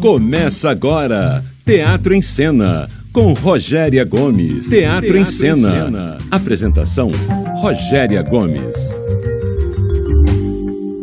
Começa agora, Teatro em Cena, com Rogéria Gomes. Teatro, Teatro em, cena. em Cena. Apresentação, Rogéria Gomes.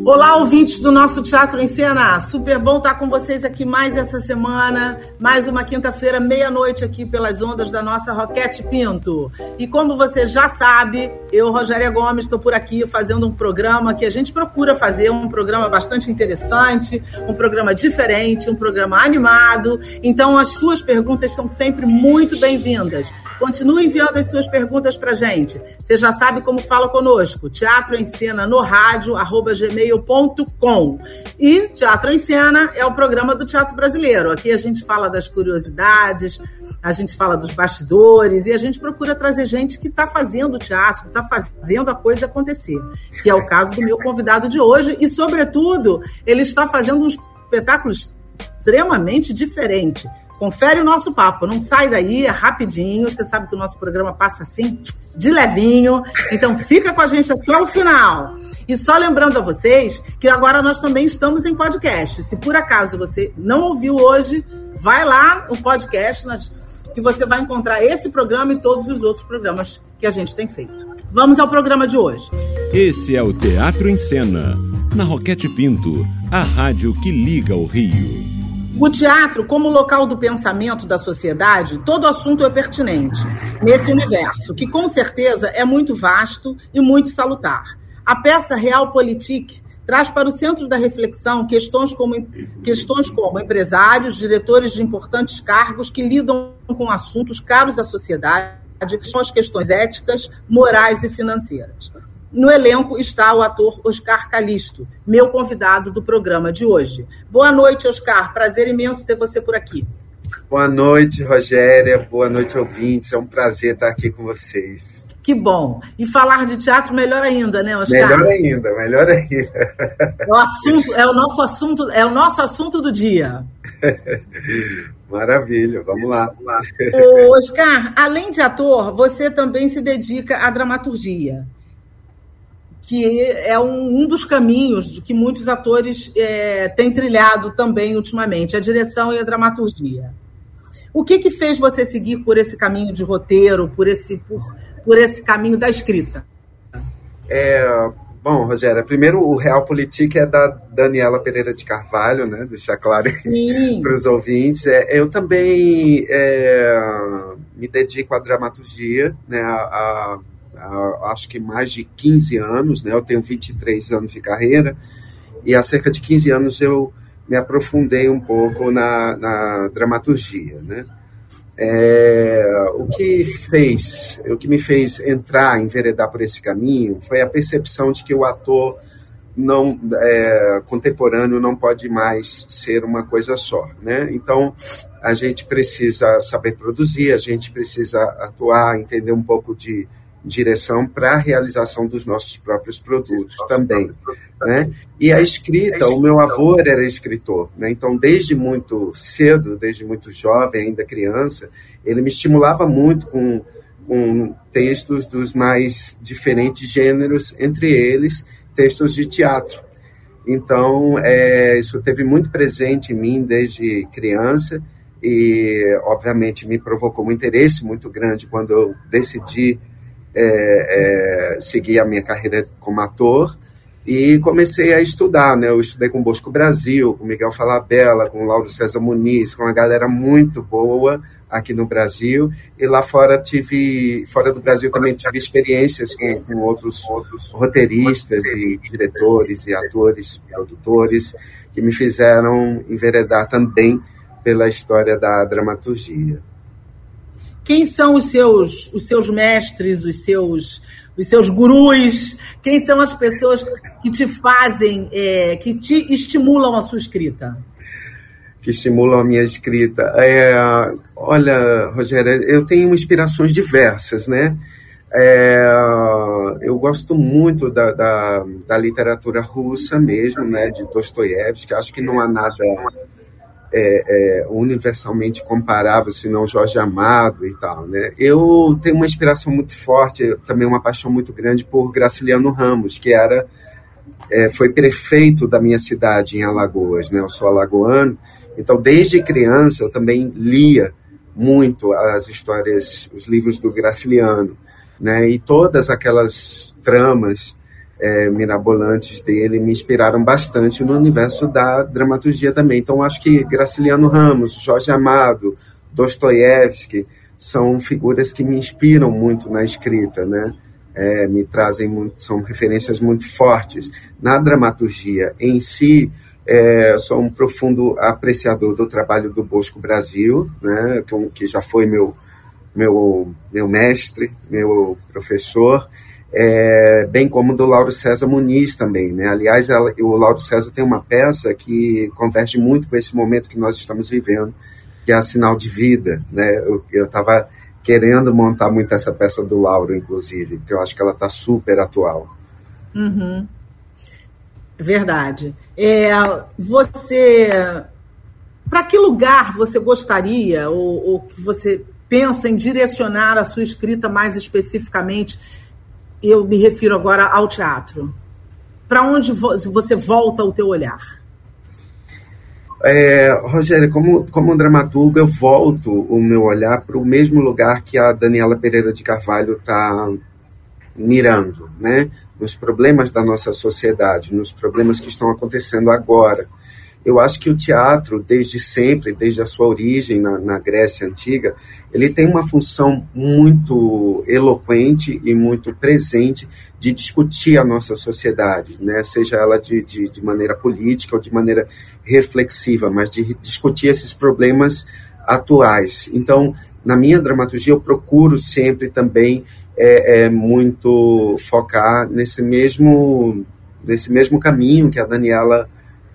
Olá, ouvintes do nosso Teatro em Cena. Super bom estar com vocês aqui mais essa semana, mais uma quinta-feira, meia-noite aqui pelas ondas da nossa Roquete Pinto. E como você já sabe, eu, Rogéria Gomes, estou por aqui fazendo um programa que a gente procura fazer, um programa bastante interessante, um programa diferente, um programa animado. Então, as suas perguntas são sempre muito bem-vindas. Continue enviando as suas perguntas para gente. Você já sabe como fala conosco. Teatro em Cena no rádio, arroba gmail gmail.com. E Teatro em Cena é o programa do Teatro Brasileiro. Aqui a gente fala das curiosidades, a gente fala dos bastidores e a gente procura trazer gente que está fazendo teatro, que está fazendo a coisa acontecer. Que é o caso do meu convidado de hoje e, sobretudo, ele está fazendo um espetáculo extremamente diferente. Confere o nosso papo, não sai daí, é rapidinho. Você sabe que o nosso programa passa assim, de levinho. Então fica com a gente até o final. E só lembrando a vocês que agora nós também estamos em podcast. Se por acaso você não ouviu hoje, vai lá no podcast que você vai encontrar esse programa e todos os outros programas que a gente tem feito. Vamos ao programa de hoje. Esse é o Teatro em Cena, na Roquete Pinto, a rádio que liga o Rio. O teatro, como local do pensamento da sociedade, todo assunto é pertinente nesse universo, que com certeza é muito vasto e muito salutar. A peça Realpolitik traz para o centro da reflexão questões como, questões como empresários, diretores de importantes cargos que lidam com assuntos caros à sociedade, são as questões éticas, morais e financeiras. No elenco está o ator Oscar Calisto, meu convidado do programa de hoje. Boa noite, Oscar. Prazer imenso ter você por aqui. Boa noite, Rogéria. Boa noite, ouvintes. É um prazer estar aqui com vocês. Que bom. E falar de teatro melhor ainda, né, Oscar? Melhor ainda, melhor ainda. O assunto, é o nosso assunto, é o nosso assunto do dia. Maravilha, vamos lá, vamos lá. Ô, Oscar, além de ator, você também se dedica à dramaturgia, que é um, um dos caminhos que muitos atores é, têm trilhado também ultimamente, a direção e a dramaturgia. O que, que fez você seguir por esse caminho de roteiro, por esse, por, por esse caminho da escrita? É, bom, Rogéria, primeiro o Real Politique é da Daniela Pereira de Carvalho, né? Deixar claro para os ouvintes. É, eu também é, me dedico à dramaturgia, né? A, a, acho que mais de 15 anos, né? Eu tenho 23 anos de carreira e há cerca de 15 anos eu me aprofundei um pouco na, na dramaturgia, né? É, o que fez, o que me fez entrar, enveredar por esse caminho, foi a percepção de que o ator não é, contemporâneo não pode mais ser uma coisa só, né? Então a gente precisa saber produzir, a gente precisa atuar, entender um pouco de direção para a realização dos nossos próprios produtos também. Né? E a escrita, o meu avô era escritor, né? então desde muito cedo, desde muito jovem, ainda criança, ele me estimulava muito com, com textos dos mais diferentes gêneros, entre eles textos de teatro. Então, é, isso teve muito presente em mim desde criança e, obviamente, me provocou um interesse muito grande quando eu decidi é, é, seguir a minha carreira como ator e comecei a estudar, né? Eu estudei com Bosco Brasil, com Miguel Falabella, com Lauro César Muniz, com uma galera muito boa aqui no Brasil e lá fora tive, fora do Brasil também tive experiências com, com outros, outros roteiristas e diretores e atores, produtores que me fizeram enveredar também pela história da dramaturgia. Quem são os seus, os seus mestres, os seus, os seus gurus? Quem são as pessoas que te fazem, é, que te estimulam a sua escrita? Que estimulam a minha escrita. É, olha, Rogério, eu tenho inspirações diversas, né? É, eu gosto muito da, da, da, literatura russa mesmo, né, de Dostoiévski. Acho que não há nada é, é, universalmente comparável, senão Jorge Amado e tal, né? Eu tenho uma inspiração muito forte, também uma paixão muito grande por Graciliano Ramos, que era é, foi prefeito da minha cidade em Alagoas, né? Eu sou alagoano Então, desde criança, eu também lia muito as histórias, os livros do Graciliano, né? E todas aquelas tramas é, mirabolantes dele me inspiraram bastante no universo da dramaturgia também. Então, acho que Graciliano Ramos, Jorge Amado, Dostoiévski são figuras que me inspiram muito na escrita, né? É, me trazem muito, são referências muito fortes na dramaturgia em si. É, sou um profundo apreciador do trabalho do Bosco Brasil, né, que, já foi meu, meu, meu mestre, meu professor, é, bem como do Lauro César Muniz também. Né? Aliás, ela, o Lauro César tem uma peça que converge muito com esse momento que nós estamos vivendo, que é a Sinal de Vida. Né? Eu estava querendo montar muito essa peça do Lauro, inclusive, porque eu acho que ela está super atual. Uhum. Verdade. É, você, para que lugar você gostaria ou, ou que você pensa em direcionar a sua escrita mais especificamente? Eu me refiro agora ao teatro. Para onde você volta o teu olhar? É, Rogério, como, como dramaturgo, eu volto o meu olhar para o mesmo lugar que a Daniela Pereira de Carvalho está mirando, né? nos problemas da nossa sociedade, nos problemas que estão acontecendo agora. Eu acho que o teatro, desde sempre, desde a sua origem na, na Grécia Antiga, ele tem uma função muito eloquente e muito presente de discutir a nossa sociedade, né? seja ela de, de, de maneira política ou de maneira reflexiva, mas de discutir esses problemas atuais. Então, na minha dramaturgia, eu procuro sempre também é, é muito focar nesse mesmo, nesse mesmo caminho que a Daniela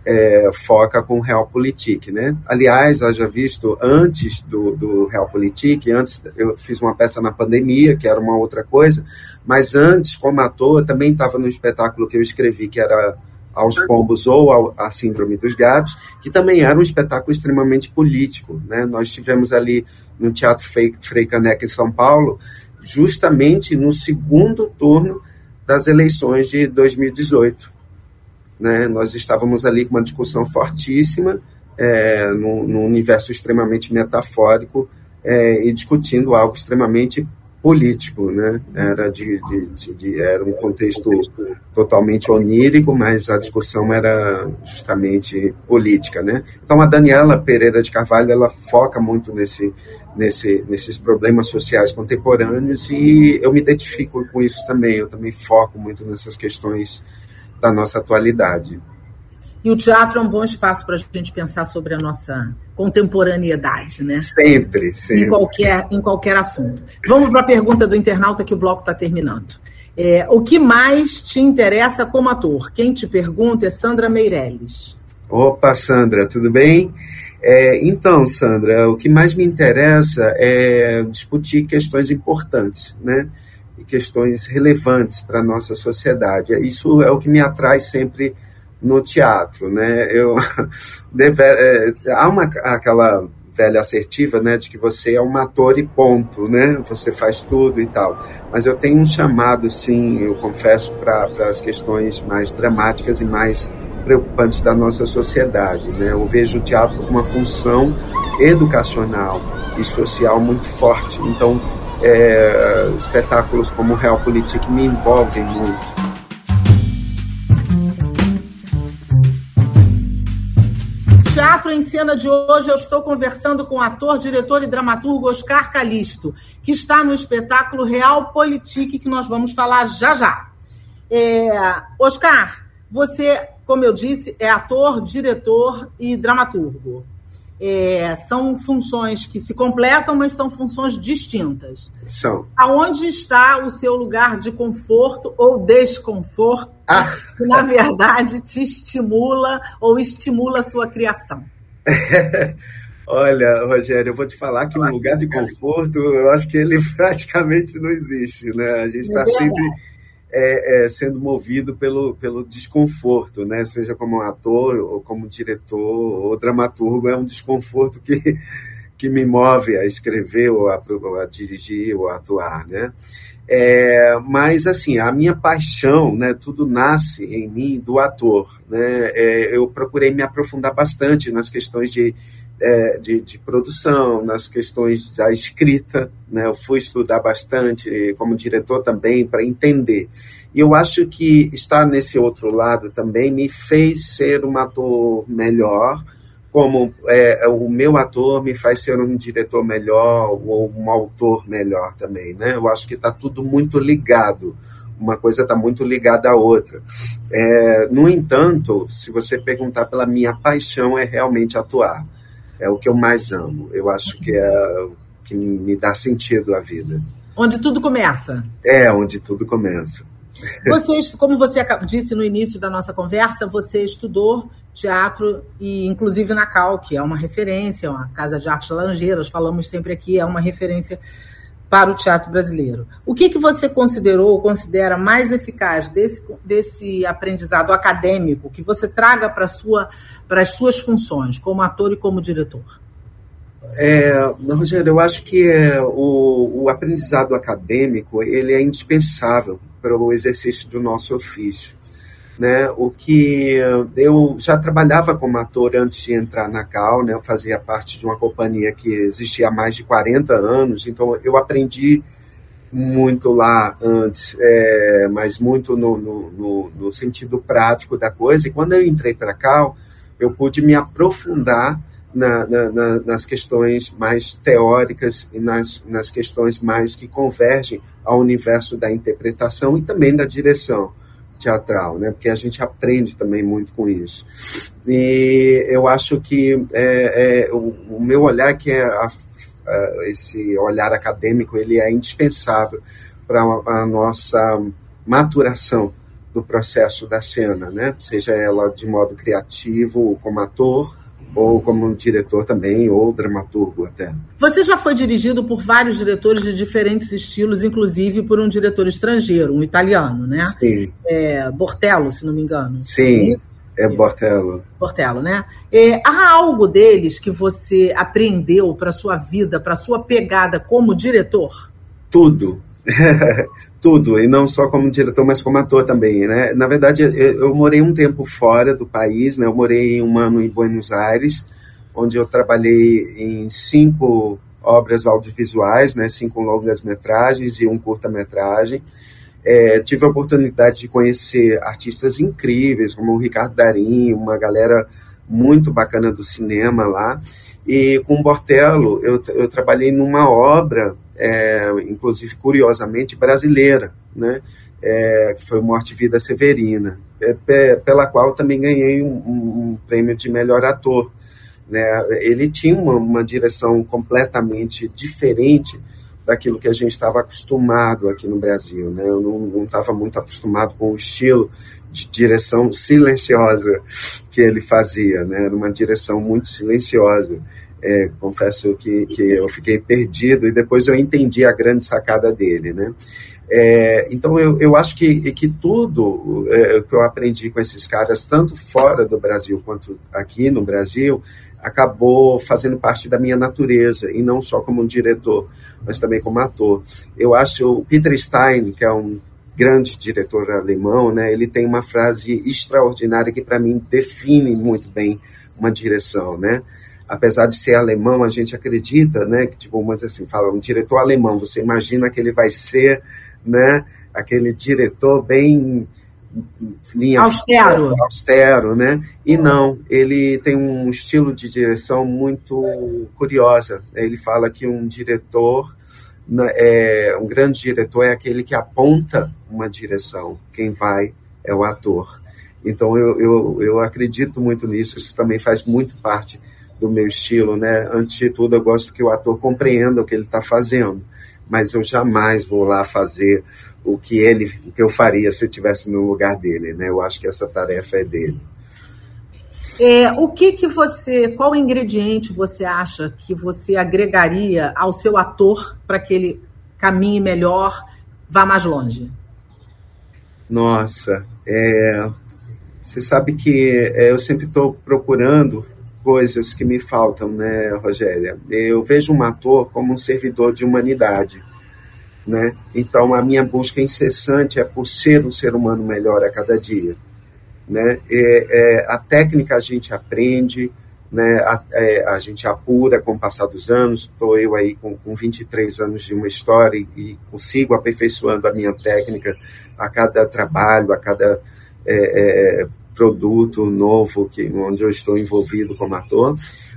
é, foca com Realpolitik, né? Aliás, já visto, antes do, do Realpolitik, antes eu fiz uma peça na pandemia, que era uma outra coisa, mas antes, como ator, também estava no espetáculo que eu escrevi, que era Aos Pombos ou A Síndrome dos Gatos, que também era um espetáculo extremamente político, né? Nós tivemos ali no Teatro Frei Caneca, em São Paulo, justamente no segundo turno das eleições de 2018. Né? Nós estávamos ali com uma discussão fortíssima, é, no, no, universo extremamente metafórico, é, e discutindo algo extremamente político, né? Era de, de, de, era um contexto totalmente onírico, mas a discussão era justamente política, né? Então a Daniela Pereira de Carvalho ela foca muito nesse, nesse, nesses problemas sociais contemporâneos e eu me identifico com isso também. Eu também foco muito nessas questões da nossa atualidade. E o teatro é um bom espaço para a gente pensar sobre a nossa contemporaneidade, né? Sempre, sempre. Em qualquer, em qualquer assunto. Vamos para a pergunta do internauta que o bloco está terminando. É, o que mais te interessa como ator? Quem te pergunta é Sandra Meirelles. Opa, Sandra, tudo bem? É, então, Sandra, o que mais me interessa é discutir questões importantes, né? Questões relevantes para a nossa sociedade. Isso é o que me atrai sempre no teatro, né? Eu é, há uma aquela velha assertiva, né, de que você é um ator e ponto, né? Você faz tudo e tal. Mas eu tenho um chamado, sim, eu confesso, para as questões mais dramáticas e mais preocupantes da nossa sociedade, né? Eu vejo o teatro com uma função educacional e social muito forte. Então, é, espetáculos como Realpolitik me envolvem muito. Teatro em Cena de hoje, eu estou conversando com o ator, diretor e dramaturgo Oscar Calisto, que está no espetáculo Real Politique, que nós vamos falar já já. É, Oscar, você, como eu disse, é ator, diretor e dramaturgo. É, são funções que se completam, mas são funções distintas. São. Aonde está o seu lugar de conforto ou desconforto, ah. que na verdade te estimula ou estimula a sua criação? Olha, Rogério, eu vou te falar que um lugar de conforto, eu acho que ele praticamente não existe, né? A gente está é sempre é, é, sendo movido pelo, pelo desconforto, né? Seja como ator, ou como diretor, ou dramaturgo, é um desconforto que, que me move a escrever ou a, ou a dirigir ou a atuar, né? É, mas assim, a minha paixão, né, tudo nasce em mim do ator, né? É, eu procurei me aprofundar bastante nas questões de, é, de, de, produção, nas questões da escrita, né? Eu fui estudar bastante como diretor também para entender. E eu acho que estar nesse outro lado também me fez ser um ator melhor, como é, o meu ator me faz ser um diretor melhor ou um autor melhor também, né? Eu acho que está tudo muito ligado, uma coisa está muito ligada à outra. É, no entanto, se você perguntar pela minha paixão, é realmente atuar. É o que eu mais amo. Eu acho que é o que me dá sentido à vida. Onde tudo começa. É, onde tudo começa. Vocês, como você disse no início da nossa conversa, você estudou teatro e inclusive na Cal, que é uma referência, uma casa de artes laranjeiras, falamos sempre aqui, é uma referência para o teatro brasileiro. O que, que você considerou ou considera mais eficaz desse, desse aprendizado acadêmico que você traga para sua, as suas funções como ator e como diretor? É, Rogério, eu acho que é, o, o aprendizado acadêmico ele é indispensável para o exercício do nosso ofício. Né? O que eu já trabalhava como ator antes de entrar na Cal, né? Eu fazia parte de uma companhia que existia há mais de 40 anos, então eu aprendi muito lá antes, é, mas muito no, no, no, sentido prático da coisa. E quando eu entrei para Cal, eu pude me aprofundar na, na, nas questões mais teóricas e nas, nas questões mais que convergem ao universo da interpretação e também da direção teatral, né? Porque a gente aprende também muito com isso. E eu acho que é, é o, o, meu olhar que é a, a, esse olhar acadêmico ele é indispensável para a nossa maturação do processo da cena, né? Seja ela de modo criativo como ator ou como diretor também, ou dramaturgo até. Você já foi dirigido por vários diretores de diferentes estilos, inclusive por um diretor estrangeiro, um italiano, né? Sim. É, Bortello, se não me engano. Sim, é, é Bortello. Bortello, né? É, há algo deles que você aprendeu para sua vida, para sua pegada como diretor? Tudo. tudo, e não só como diretor, mas como ator também, né? Na verdade, eu, eu, morei um tempo fora do país, né? Eu morei um ano em Buenos Aires, onde eu trabalhei em cinco obras audiovisuais, né? Cinco longas-metragens e um curta-metragem. É, tive a oportunidade de conhecer artistas incríveis, como o Ricardo Darim, uma galera muito bacana do cinema lá. E com o Bortello, eu, eu trabalhei numa obra é, inclusive curiosamente brasileira, né? É, que foi Morte e Vida Severina, é, pela qual também ganhei um, um, prêmio de melhor ator. Né? Ele tinha uma, uma direção completamente diferente daquilo que a gente estava acostumado aqui no Brasil. Né? Eu não estava muito acostumado com o estilo de direção silenciosa que ele fazia, né? Era uma direção muito silenciosa. É, confesso que, que eu fiquei perdido e depois eu entendi a grande sacada dele, né? É, então eu, eu acho que, que tudo é, que eu aprendi com esses caras, tanto fora do Brasil quanto aqui no Brasil, acabou fazendo parte da minha natureza, e não só como um diretor, mas também como ator. Eu acho o Peter Stein, que é um grande diretor alemão, né, ele tem uma frase extraordinária que para mim define muito bem uma direção, né? Apesar de ser alemão, a gente acredita, né, que tipo, muito assim, fala um diretor alemão, você imagina que ele vai ser, né, aquele diretor bem linha austero, austero, né? E não, ele tem um estilo de direção muito curiosa. Ele fala que um diretor, né, é, um grande diretor é aquele que aponta uma direção. Quem vai é o ator. Então eu, eu, eu acredito muito nisso. Isso também faz muito parte do meu estilo, né? Antes de tudo, eu gosto que o ator compreenda o que ele está fazendo, mas eu jamais vou lá fazer o que ele, o que eu faria se estivesse no lugar dele, né? Eu acho que essa tarefa é dele. É, o que que você, qual ingrediente você acha que você agregaria ao seu ator para que ele caminhe melhor, vá mais longe? Nossa, é, você sabe que é, eu sempre estou procurando coisas que me faltam, né, Rogéria? Eu vejo um ator como um servidor de humanidade, né? Então a minha busca incessante é por ser um ser humano melhor a cada dia, né? É, é, a técnica a gente aprende, né? A, é, a, gente apura com o passar dos anos. Estou eu aí com, com 23 anos de uma história e, e consigo aperfeiçoando a minha técnica a cada trabalho, a cada é, é, produto novo que, onde eu estou envolvido como ator,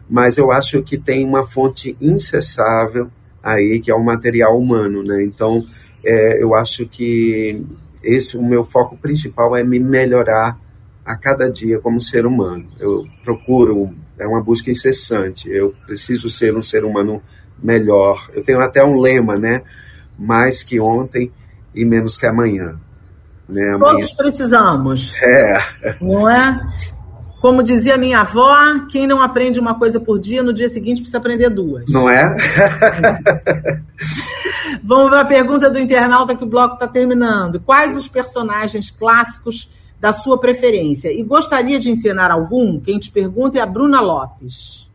mas eu acho que tem uma fonte incessável aí, que é o material humano, né? Então, é, eu acho que esse o meu foco principal é me melhorar a cada dia como ser humano. Eu procuro, é uma busca incessante, eu preciso ser um ser humano melhor. Eu tenho até um lema, né? Mais que ontem e menos que amanhã. Né? Todos precisamos. É. Não é? Como dizia minha avó, quem não aprende uma coisa por dia, no dia seguinte precisa aprender duas. Não é? Vamos para a pergunta do internauta que o bloco está terminando. Quais os personagens clássicos da sua preferência? E gostaria de ensinar algum? Quem te pergunta é a Bruna Lopes.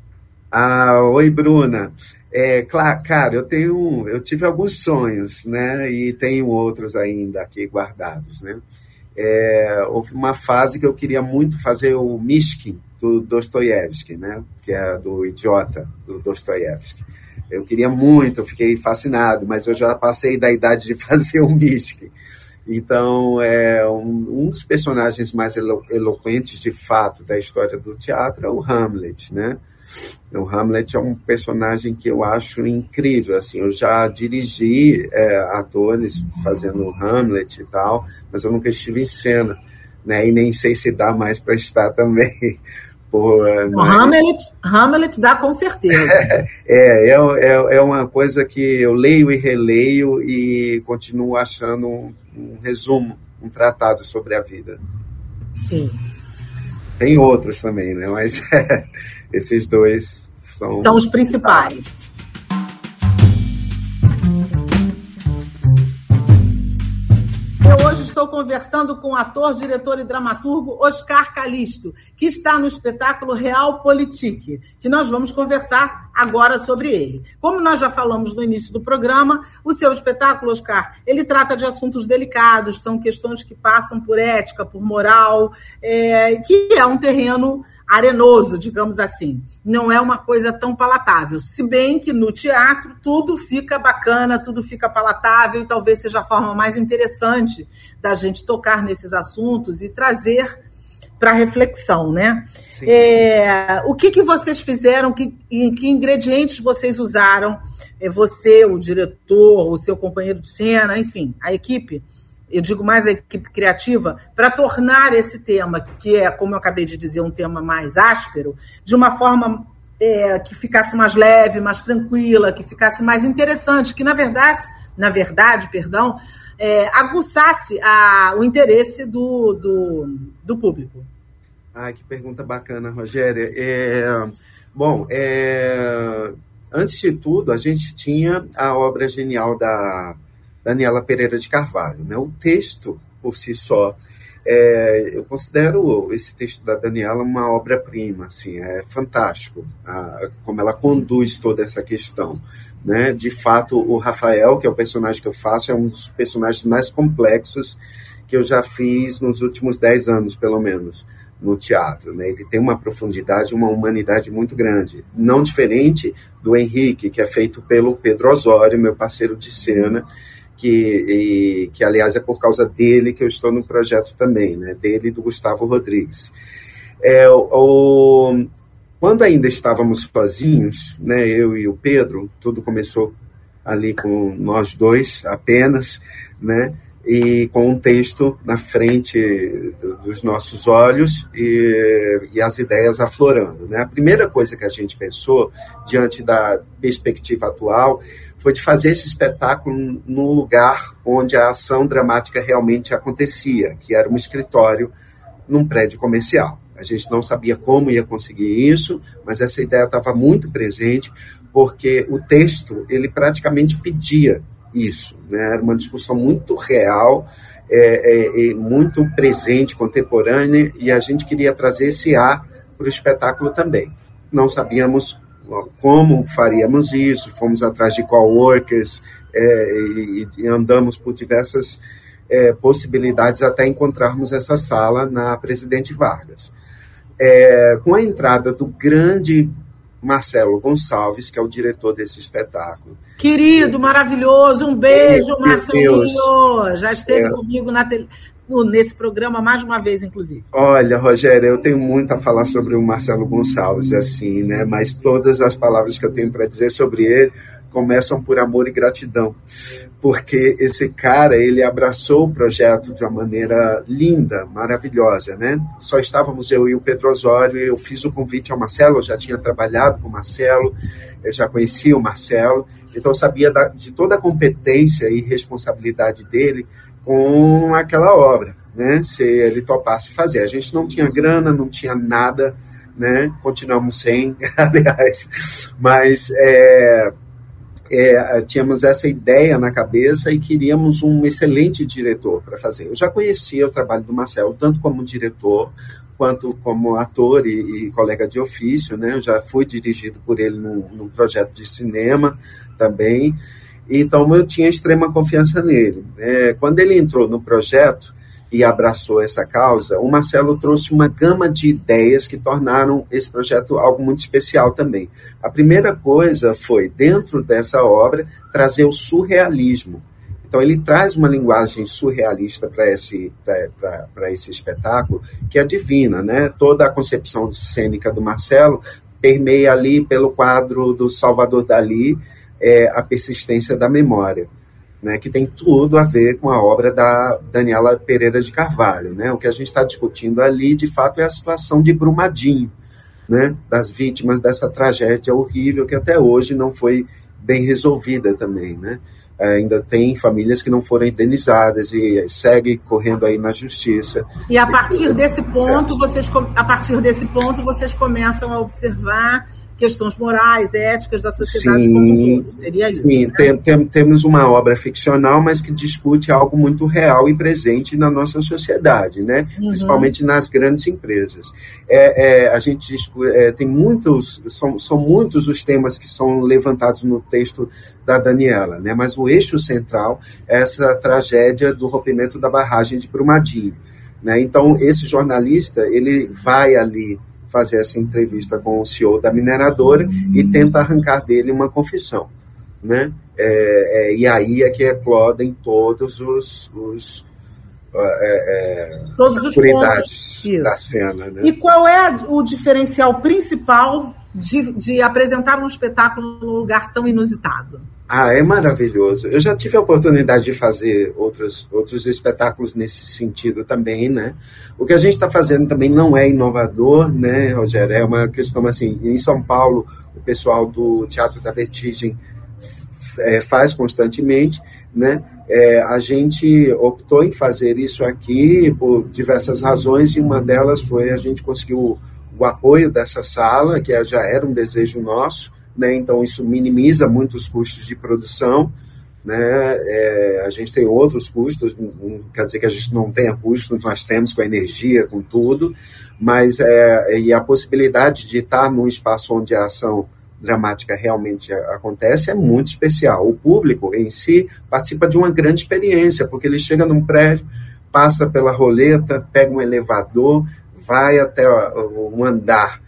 Ah, oi, Bruna. É, claro, cara, eu tenho, eu tive alguns sonhos, né? E tenho outros ainda aqui guardados, né? É, houve uma fase que eu queria muito fazer o Mishkin do Dostoiévski, né? Que é do Idiota do Dostoiévski. Eu queria muito, eu fiquei fascinado, mas eu já passei da idade de fazer o Mishkin. Então, é um, um dos personagens mais elo, eloquentes de fato da história do teatro é o Hamlet, né? O Hamlet é um personagem que eu acho incrível. Assim, eu já dirigi é, atores fazendo Hamlet e tal, mas eu nunca estive em cena, né? E nem sei se dá mais para estar também. Por, né? Hamlet, Hamlet dá com certeza. é, é, é, é uma coisa que eu leio e releio e continuo achando um, um resumo, um tratado sobre a vida. Sim. Tem outros também, né? Mas esses dois são, são os principais. Estou conversando com o ator, diretor e dramaturgo Oscar Calisto, que está no espetáculo Real Politique, que nós vamos conversar agora sobre ele. Como nós já falamos no início do programa, o seu espetáculo, Oscar, ele trata de assuntos delicados, são questões que passam por ética, por moral, é, que é um terreno arenoso, digamos assim. Não é uma coisa tão palatável. Se bem que no teatro tudo fica bacana, tudo fica palatável e talvez seja a forma mais interessante da gente tocar nesses assuntos e trazer para reflexão, né? É, o que, que vocês fizeram? Que, que ingredientes vocês usaram? É, você, o diretor, o seu companheiro de cena, enfim, a equipe eu digo mais a equipe criativa, para tornar esse tema, que é, como eu acabei de dizer, um tema mais áspero, de uma forma é, que ficasse mais leve, mais tranquila, que ficasse mais interessante, que na verdade, na verdade, perdão, é, aguçasse a, o interesse do, do, do público. Ai, que pergunta bacana, Rogéria. É, bom, é, antes de tudo, a gente tinha a obra genial da Daniela Pereira de Carvalho. Né? O texto, por si só, é, eu considero esse texto da Daniela uma obra-prima, assim, é fantástico a, como ela conduz toda essa questão. Né? De fato, o Rafael, que é o personagem que eu faço, é um dos personagens mais complexos que eu já fiz nos últimos dez anos, pelo menos, no teatro. Né? Ele tem uma profundidade, uma humanidade muito grande. Não diferente do Henrique, que é feito pelo Pedro Osório, meu parceiro de cena, que, e, que aliás é por causa dele que eu estou no projeto também, né? dele e do Gustavo Rodrigues. É, o, quando ainda estávamos sozinhos, né, eu e o Pedro, tudo começou ali com nós dois apenas, né, e com um texto na frente dos nossos olhos e, e, as ideias aflorando. Né? A primeira coisa que a gente pensou, diante da perspectiva atual, foi de fazer esse espetáculo no lugar onde a ação dramática realmente acontecia, que era um escritório num prédio comercial. A gente não sabia como ia conseguir isso, mas essa ideia estava muito presente, porque o texto ele praticamente pedia isso. Né? Era uma discussão muito real, é, é, é muito presente, contemporânea, e a gente queria trazer esse ar para o espetáculo também. não sabíamos como faríamos isso, fomos atrás de coworkers é, e, e andamos por diversas é, possibilidades até encontrarmos essa sala na Presidente Vargas. É, com a entrada do grande Marcelo Gonçalves, que é o diretor desse espetáculo. Querido, maravilhoso, um beijo, Marcelinho. Já esteve é. comigo na te... nesse programa mais uma vez, inclusive. Olha, Rogério, eu tenho muito a falar sobre o Marcelo Gonçalves, assim, né? Mas todas as palavras que eu tenho para dizer sobre ele começam por amor e gratidão, porque esse cara ele abraçou o projeto de uma maneira linda, maravilhosa, né? Só estávamos eu e o Pedro Osório, eu fiz o convite ao Marcelo, eu já tinha trabalhado com o Marcelo, eu já conhecia o Marcelo, então eu sabia da, de toda a competência e responsabilidade dele com aquela obra, né? Se ele topasse fazer, a gente não tinha grana, não tinha nada, né? Continuamos sem, aliás, mas é, é, tínhamos essa ideia na cabeça e queríamos um excelente diretor para fazer. Eu já conhecia o trabalho do Marcelo, tanto como diretor, quanto como ator e, e colega de ofício, né? Eu já fui dirigido por ele num, num projeto de cinema também, então eu tinha extrema confiança nele. É, quando ele entrou no projeto, e abraçou essa causa, o Marcelo trouxe uma gama de ideias que tornaram esse projeto algo muito especial também. A primeira coisa foi, dentro dessa obra, trazer o surrealismo. Então, ele traz uma linguagem surrealista para esse, esse espetáculo, que é divina, né? Toda a concepção cênica do Marcelo permeia ali pelo quadro do Salvador Dali, é, a persistência da memória né, que tem tudo a ver com a obra da Daniela Pereira de Carvalho. Né? O que a gente está discutindo ali, de fato, é a situação de Brumadinho, né, das vítimas dessa tragédia horrível que até hoje não foi bem resolvida também. Né? Ainda tem famílias que não foram indenizadas e segue correndo aí na justiça. E a partir desse ponto, vocês a partir desse ponto vocês começam a observar questões morais, éticas da sociedade sim, como todo. Seria isso. Sim, né? tem, tem, temos uma obra ficcional, mas que discute algo muito real e presente na nossa sociedade, né? Uhum. principalmente nas grandes empresas. É, é a gente é, tem muitos, são, são muitos os temas que são levantados no texto da Daniela, né? mas o eixo central é essa tragédia do rompimento da barragem de Brumadinho. Né? Então, esse jornalista, ele vai ali fazer essa entrevista com o CEO da mineradora e tenta arrancar dele uma confissão, né? É, é, e aí é que eclodem todos os, os é, é todos os pontos da cena. Né? E qual é o diferencial principal de, de apresentar um espetáculo num lugar tão inusitado? Ah, é maravilhoso. Eu já tive a oportunidade de fazer outros, outros espetáculos nesse sentido também, né? O que a gente está fazendo também não é inovador, né, Rogério? É uma questão assim, em São Paulo, o pessoal do Teatro da Vertigem é, faz constantemente, né? É, a gente optou em fazer isso aqui por diversas razões e uma delas foi a gente conseguiu o apoio dessa sala, que já era um desejo nosso, né? então isso minimiza muito os custos de produção. Né? É, a gente tem outros custos, não quer dizer que a gente não tenha custos, nós temos com a energia, com tudo, mas é, e a possibilidade de estar num espaço onde a ação dramática realmente acontece é muito especial. O público em si participa de uma grande experiência, porque ele chega num prédio, passa pela roleta, pega um elevador, vai até um andar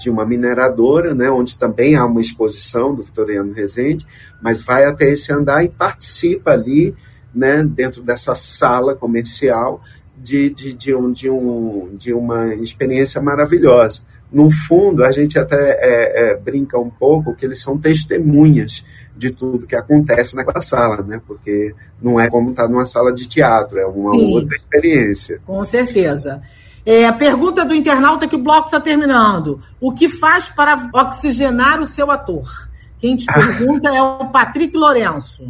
de uma mineradora, né, onde também há uma exposição do Vitoriano Rezende, mas vai até esse andar e participa ali, né, dentro dessa sala comercial, de, de, de, um, de, um, de uma experiência maravilhosa. No fundo, a gente até é, é, brinca um pouco que eles são testemunhas de tudo que acontece naquela sala, né? Porque não é como estar numa sala de teatro, é uma Sim, outra experiência. Com certeza. É, a pergunta do internauta que o bloco está terminando. O que faz para oxigenar o seu ator? Quem te ah. pergunta é o Patrick Lourenço.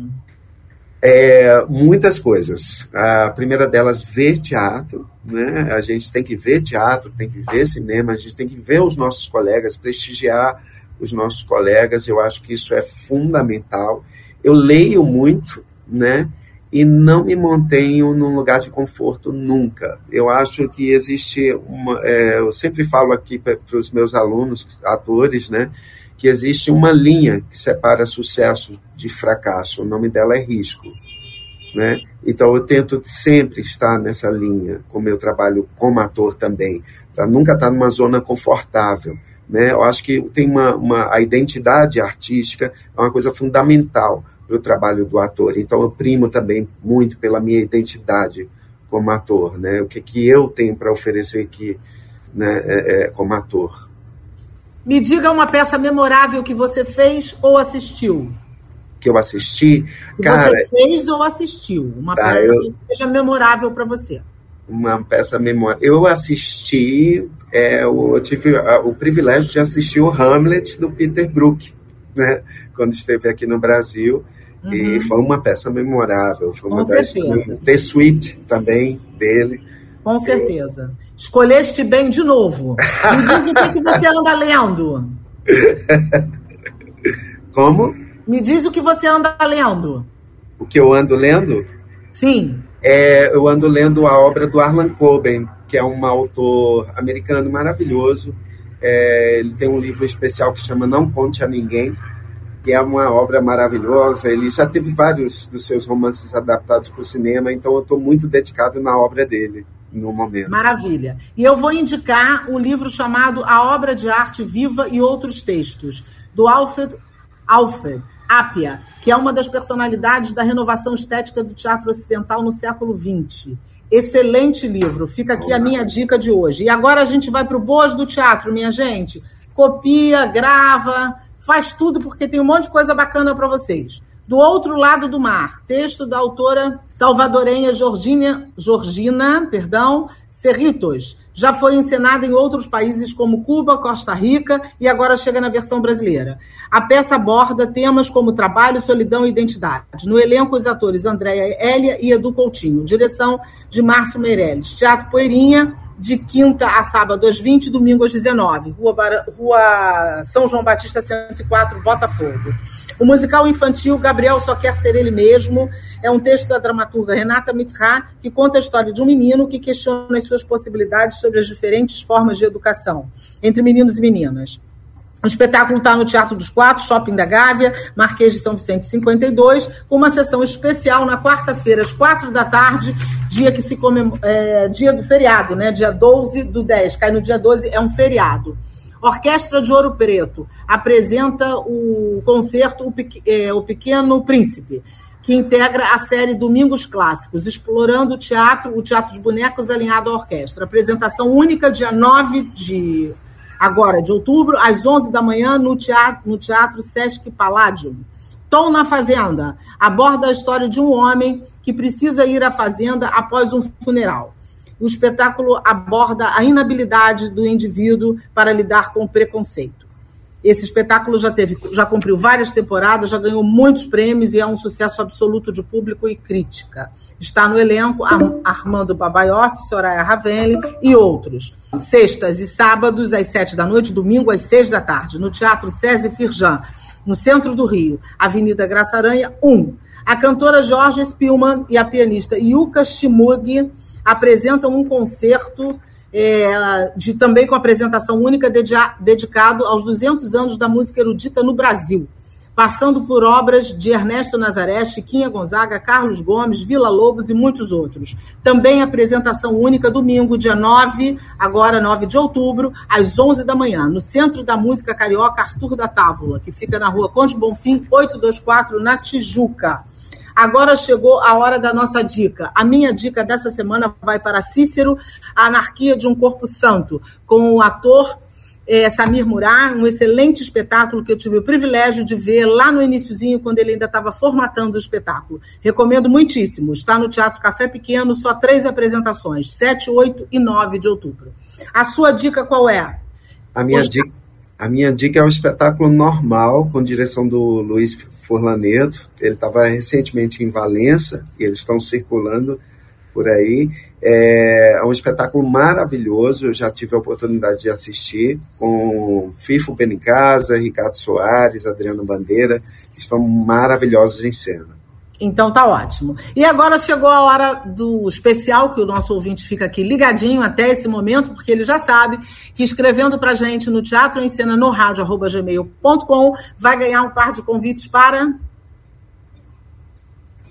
É, muitas coisas. A primeira delas, ver teatro. Né? A gente tem que ver teatro, tem que ver cinema, a gente tem que ver os nossos colegas, prestigiar os nossos colegas. Eu acho que isso é fundamental. Eu leio muito, né? E não me mantenho num lugar de conforto nunca. Eu acho que existe uma. É, eu sempre falo aqui para os meus alunos, atores, né, que existe uma linha que separa sucesso de fracasso. O nome dela é risco. Né? Então eu tento sempre estar nessa linha, como eu trabalho como ator também, para nunca estar numa zona confortável. Né? Eu acho que tem uma, uma, a identidade artística é uma coisa fundamental para o trabalho do ator. Então eu primo também muito pela minha identidade como ator, né? O que que eu tenho para oferecer aqui, né, é, é, como ator. Me diga uma peça memorável que você fez ou assistiu que eu assisti. Que cara, você fez ou assistiu? Uma tá, peça eu, que seja memorável para você. Uma peça memorável. Eu assisti, é, eu tive o privilégio de assistir o Hamlet do Peter Brook, né? Quando esteve aqui no Brasil. Uhum. E foi uma peça memorável. Foi uma Com das, certeza. The Suite também dele. Com certeza. Eu... Escolheste bem de novo. Me diz o que, que você anda lendo. Como? Me diz o que você anda lendo. O que eu ando lendo? Sim. É, eu ando lendo a obra do Arlan Coben, que é um autor americano maravilhoso. É, ele tem um livro especial que chama Não Conte a Ninguém, que é uma obra maravilhosa. Ele já teve vários dos seus romances adaptados para o cinema, então eu estou muito dedicado na obra dele no momento. Maravilha. E eu vou indicar um livro chamado A Obra de Arte Viva e Outros Textos, do Alfred, Alfred Apia, que é uma das personalidades da renovação estética do teatro ocidental no século XX. Excelente livro, fica aqui a minha dica de hoje. E agora a gente vai para o Boas do Teatro, minha gente. Copia, grava, faz tudo, porque tem um monte de coisa bacana para vocês. Do Outro Lado do Mar, texto da autora salvadorenha Georgina, Georgina perdão, Cerritos. Já foi encenada em outros países como Cuba, Costa Rica e agora chega na versão brasileira. A peça aborda temas como trabalho, solidão e identidade. No elenco, os atores Andréia Hélia e Edu Coutinho. Direção de Márcio Meirelles. Teatro Poeirinha, de quinta a sábado às 20, domingo às 19. Rua, Bar... Rua São João Batista 104, Botafogo. O musical infantil Gabriel Só Quer Ser Ele Mesmo é um texto da dramaturga Renata Mitzra que conta a história de um menino que questiona as suas possibilidades sobre as diferentes formas de educação entre meninos e meninas. O espetáculo está no Teatro dos Quatro, Shopping da Gávea, Marquês de São Vicente 52, com uma sessão especial na quarta-feira, às quatro da tarde, dia que se comemora, é, dia do feriado, né? Dia 12 do 10, cai no dia 12, é um feriado. Orquestra de Ouro Preto apresenta o concerto O, é, o Pequeno Príncipe, que integra a série Domingos Clássicos, explorando o teatro, o teatro de bonecos alinhado à orquestra. Apresentação única dia 9 de agora de outubro, às 11 da manhã, no teatro, no teatro Sesc Palladium. Tom na Fazenda aborda a história de um homem que precisa ir à fazenda após um funeral o espetáculo aborda a inabilidade do indivíduo para lidar com o preconceito. Esse espetáculo já teve, já cumpriu várias temporadas, já ganhou muitos prêmios e é um sucesso absoluto de público e crítica. Está no elenco Armando Babaioff, Soraya Ravelli e outros. Sextas e sábados, às sete da noite, domingo, às seis da tarde, no Teatro César Firjan, no centro do Rio, Avenida Graça Aranha, 1. A cantora Jorge Spielmann e a pianista Yuka Shimug apresentam um concerto é, de, também com apresentação única dedicado aos 200 anos da música erudita no Brasil, passando por obras de Ernesto Nazaré, Chiquinha Gonzaga, Carlos Gomes, Vila Lobos e muitos outros. Também apresentação única domingo, dia 9, agora 9 de outubro, às 11 da manhã, no Centro da Música Carioca Arthur da Távola, que fica na rua Conde Bonfim, 824, na Tijuca. Agora chegou a hora da nossa dica. A minha dica dessa semana vai para Cícero, a Anarquia de um Corpo Santo, com o ator é, Samir Murat, um excelente espetáculo que eu tive o privilégio de ver lá no iníciozinho, quando ele ainda estava formatando o espetáculo. Recomendo muitíssimo. Está no Teatro Café Pequeno, só três apresentações, 7, 8 e 9 de outubro. A sua dica qual é? A minha, dica, a minha dica é um espetáculo normal, com direção do Luiz Forlanedo. Ele estava recentemente em Valença e eles estão circulando por aí. É, é, um espetáculo maravilhoso, eu já tive a oportunidade de assistir com Fifo Benicasa, Ricardo Soares, Adriano Bandeira, estão maravilhosos em cena. Então tá ótimo. E agora chegou a hora do especial, que o nosso ouvinte fica aqui ligadinho até esse momento, porque ele já sabe que escrevendo pra gente no Teatro em Cena no rádio, vai ganhar um par de convites para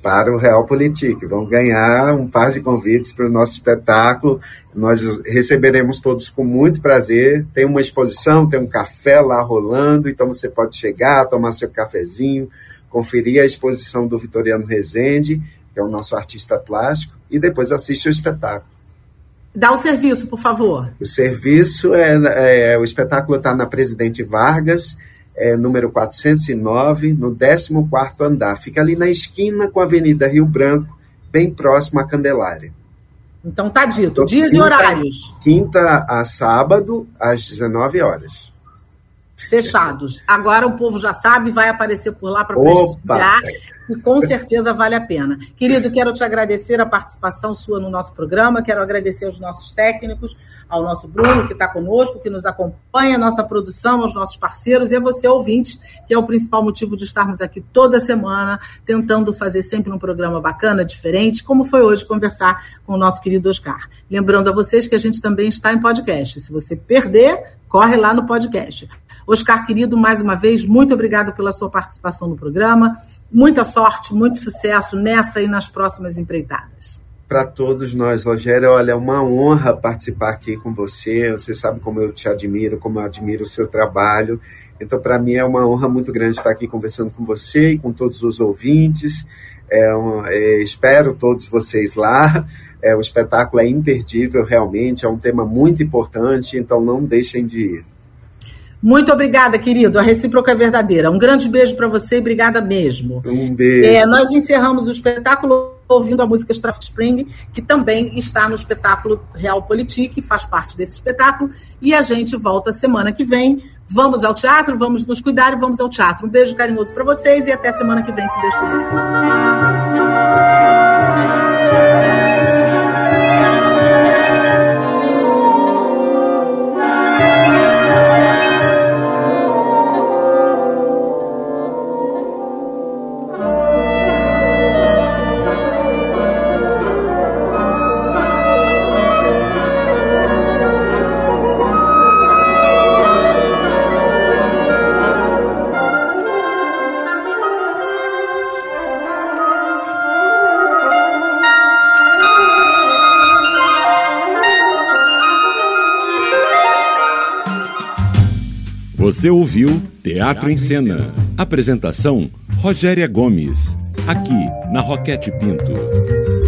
para o Real Politique. Vão ganhar um par de convites para o nosso espetáculo. Nós receberemos todos com muito prazer. Tem uma exposição, tem um café lá rolando, então você pode chegar, tomar seu cafezinho, conferir a exposição do Vitoriano Rezende, que é o nosso artista plástico, e depois assiste o espetáculo. Dá o serviço, por favor. O serviço é, é o espetáculo está na Presidente Vargas, é, número 409, no 14 andar. Fica ali na esquina com a Avenida Rio Branco, bem próximo à Candelária. Então tá dito, então, dias quinta, e horários. Quinta a sábado, às 19 horas fechados. Agora o povo já sabe, vai aparecer por lá para prestigiar e com certeza vale a pena. Querido, quero te agradecer a participação sua no nosso programa, quero agradecer aos nossos técnicos, ao nosso Bruno que está conosco, que nos acompanha, a nossa produção, aos nossos parceiros e a você, ouvinte, que é o principal motivo de estarmos aqui toda semana, tentando fazer sempre um programa bacana, diferente, como foi hoje conversar com o nosso querido Oscar. Lembrando a vocês que a gente também está em podcast. Se você perder, corre lá no podcast. Oscar, querido, mais uma vez, muito obrigado pela sua participação no programa. Muita sorte, muito sucesso nessa e nas próximas empreitadas. Para todos nós, Rogério, olha, é uma honra participar aqui com você. Você sabe como eu te admiro, como eu admiro o seu trabalho. Então, para mim é uma honra muito grande estar aqui conversando com você e com todos os ouvintes. É um, é, espero todos vocês lá. É, o espetáculo é imperdível, realmente, é um tema muito importante, então não deixem de ir. Muito obrigada, querido. A recíproca é verdadeira. Um grande beijo para você e obrigada mesmo. Um beijo. É, nós encerramos o espetáculo ouvindo a música Straff Spring, que também está no espetáculo Real Politique, faz parte desse espetáculo. E a gente volta semana que vem. Vamos ao teatro, vamos nos cuidar e vamos ao teatro. Um beijo carinhoso para vocês e até semana que vem, se Deus quiser. Você ouviu Teatro em Cena. Apresentação: Rogéria Gomes. Aqui, na Roquete Pinto.